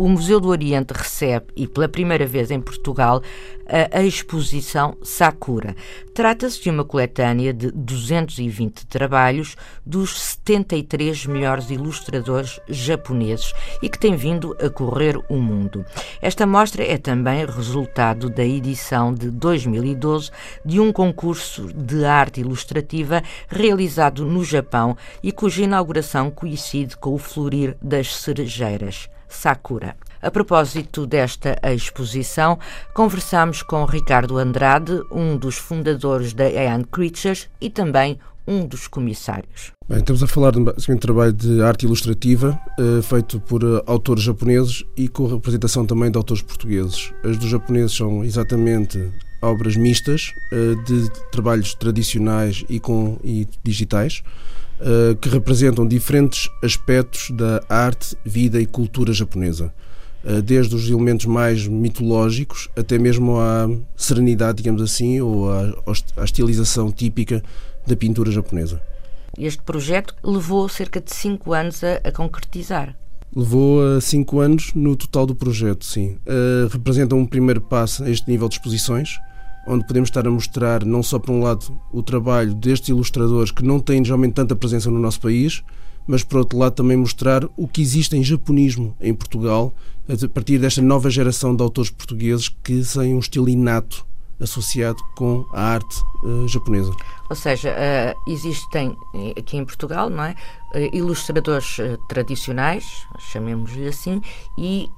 O Museu do Oriente recebe, e pela primeira vez em Portugal, a exposição Sakura. Trata-se de uma coletânea de 220 trabalhos dos 73 melhores ilustradores japoneses e que tem vindo a correr o mundo. Esta mostra é também resultado da edição de 2012 de um concurso de arte ilustrativa realizado no Japão e cuja inauguração coincide com o florir das cerejeiras. Sakura. A propósito desta exposição, conversamos com Ricardo Andrade, um dos fundadores da Aeon Creatures e também um dos comissários. Bem, estamos a falar de um trabalho de arte ilustrativa uh, feito por uh, autores japoneses e com representação também de autores portugueses. As dos japoneses são exatamente obras mistas uh, de trabalhos tradicionais e, com, e digitais que representam diferentes aspectos da arte, vida e cultura japonesa. Eh, desde os elementos mais mitológicos até mesmo à serenidade, digamos assim, ou à, à estilização típica da pintura japonesa. Este projeto levou cerca de cinco anos a, a concretizar. Levou a cinco anos no total do projeto, sim. Uh, representa um primeiro passo a este nível de exposições, onde podemos estar a mostrar, não só por um lado, o trabalho destes ilustradores que não têm geralmente tanta presença no nosso país, mas por outro lado também mostrar o que existe em japonismo em Portugal, a partir desta nova geração de autores portugueses que têm um estilo inato associado com a arte uh, japonesa. Ou seja, uh, existem eh, aqui em Portugal, não é, uh, ilustradores tradicionais, chamemos-lhe assim, e,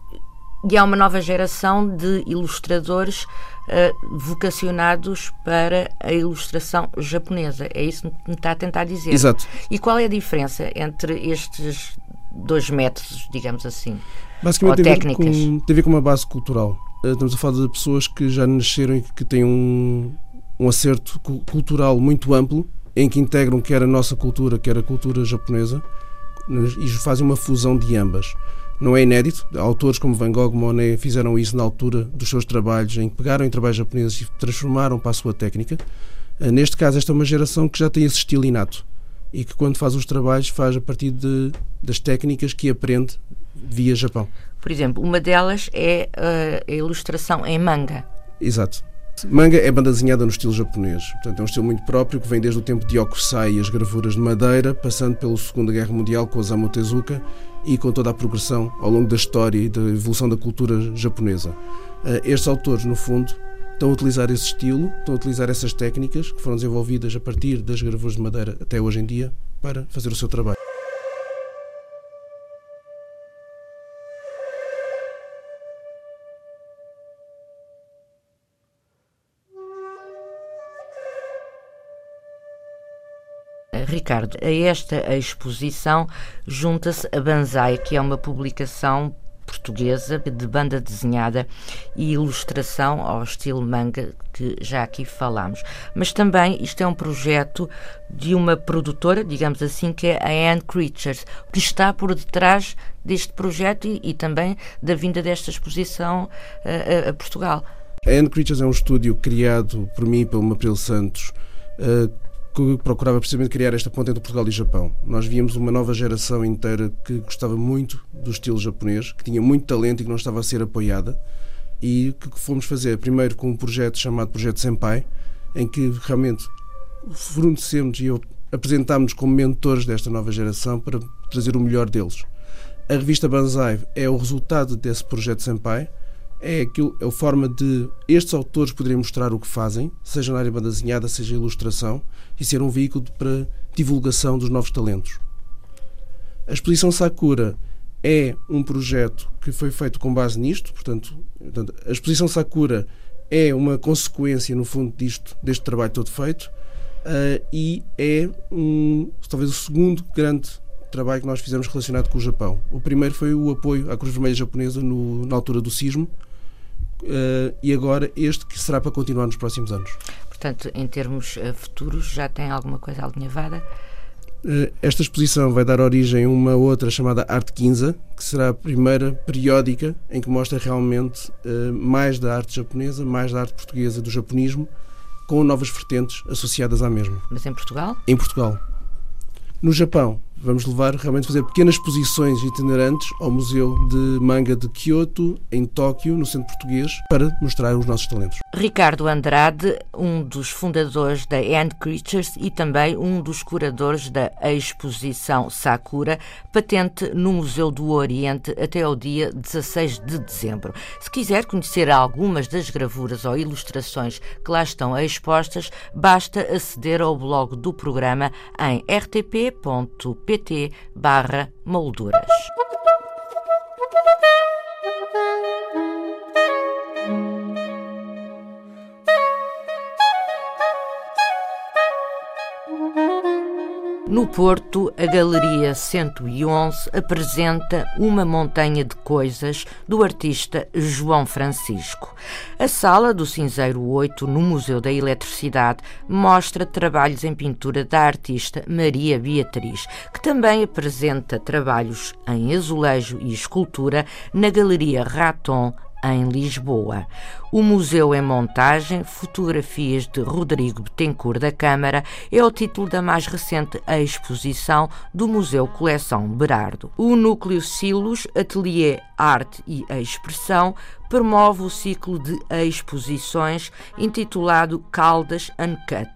e há uma nova geração de ilustradores uh, vocacionados para a ilustração japonesa. É isso que me está a tentar dizer. Exato. E qual é a diferença entre estes dois métodos, digamos assim? Basicamente ou tem, técnicas? A com, tem a ver com uma base cultural. Uh, estamos a falar de pessoas que já nasceram e que têm um, um acerto cultural muito amplo, em que integram quer a nossa cultura, quer a cultura japonesa, e fazem uma fusão de ambas não é inédito. Autores como Van Gogh, Monet fizeram isso na altura dos seus trabalhos, em que pegaram em trabalhos japoneses e transformaram para a sua técnica. Eh, neste caso, esta é uma geração que já tem esse estilo inato e que, quando faz os trabalhos, faz a partir de, das técnicas que aprende via Japão. Por exemplo, uma delas é eh, a ilustração em manga. Exato. Manga é banda desenhada no estilo japonês, portanto é um estilo muito próprio que vem desde o tempo de Okusai e as gravuras de madeira, passando pela Segunda Guerra Mundial com Osamu Tezuka e com toda a progressão ao longo da história e da evolução da cultura japonesa. Eh, estes autores, no fundo, estão a utilizar esse estilo, estão a utilizar essas técnicas que foram desenvolvidas a partir das gravuras de madeira até hoje em dia para fazer o seu trabalho. Ricardo, a esta exposição junta-se a Banzai, que é uma publicação portuguesa de banda desenhada e ilustração ao estilo manga que já aqui falámos. Mas também isto é um projeto de uma produtora, digamos assim, que é a Anne Creatures, que está por detrás deste projeto e, e também da vinda desta exposição a, a, Portugal. A Anne Creatures é um estúdio criado por mim e pelo Mapril Santos. Uh, que procurava precisamente criar esta ponte entre Portugal e Japão. Nós víamos uma nova geração inteira que gostava muito do estilo japonês, que tinha muito talento e que não estava a ser apoiada, e que fomos fazer primeiro com um projeto chamado Projeto Senpai, em que realmente fornecemos e apresentámos como mentores desta nova geração para trazer o melhor deles. A revista Banzai é o resultado desse projeto Senpai, é, aquilo, é a forma de estes autores poderem mostrar o que fazem, seja na área banda desenhada, seja ilustração, e ser um veículo para divulgação dos novos talentos. A exposição Sakura é um projeto que foi feito com base nisto, portanto, a exposição Sakura é uma consequência, no fundo, disto, deste trabalho todo feito uh, e é um, talvez o segundo grande trabalho que nós fizemos relacionado com o Japão. O primeiro foi o apoio à Cruz Vermelha Japonesa no, na altura do sismo uh, e agora este que será para continuar nos próximos anos. Portanto, em termos uh, futuros, já tem alguma coisa alinhavada? Eh, esta exposição vai dar origem a uma outra chamada Arte Quinza, que será a primeira periódica em que mostra realmente mais da arte japonesa, mais da arte portuguesa, do japonismo, com novas vertentes associadas à mesma. Mas em Portugal? Em Portugal. No Japão, vamos levar realmente fazer pequenas exposições itinerantes ao Museu de Manga de Kyoto, em Tóquio, no centro português, para mostrar os nossos talentos. Ricardo Andrade, um dos fundadores da End Creatures e também um dos curadores da exposição Sakura, patente no Museu do Oriente até ao dia 16 de dezembro. Se quiser conhecer algumas das gravuras ou ilustrações que lá estão expostas, basta aceder ao blog do programa em rtp.pt pt No Porto, a Galeria 111 apresenta Uma Montanha de Coisas do artista João Francisco. A sala do Cinzeiro 8, no Museu da Eletricidade, mostra trabalhos em pintura da artista Maria Beatriz, que também apresenta trabalhos em azulejo e escultura na Galeria Raton em Lisboa. O Museu em Montagem, Fotografias de Rodrigo Betancourt da Câmara, é o título da mais recente exposição do Museu Coleção Berardo. O Núcleo Silos, Atelier Arte e Expressão, promove o ciclo de exposições intitulado Caldas Uncut.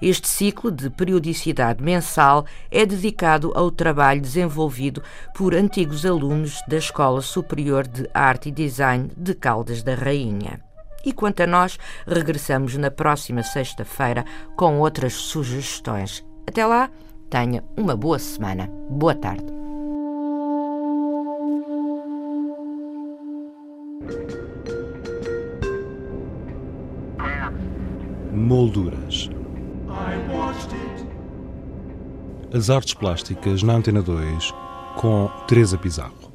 Este ciclo, de periodicidade mensal, é dedicado ao trabalho desenvolvido por antigos alunos da Escola Superior de Arte e Design de Caldas da Rainha. E quanto a nós, regressamos na próxima sexta-feira com outras sugestões. Até lá, tenha uma boa semana. Boa tarde. Molduras. As artes plásticas na Antena 2 com Teresa Pizarro.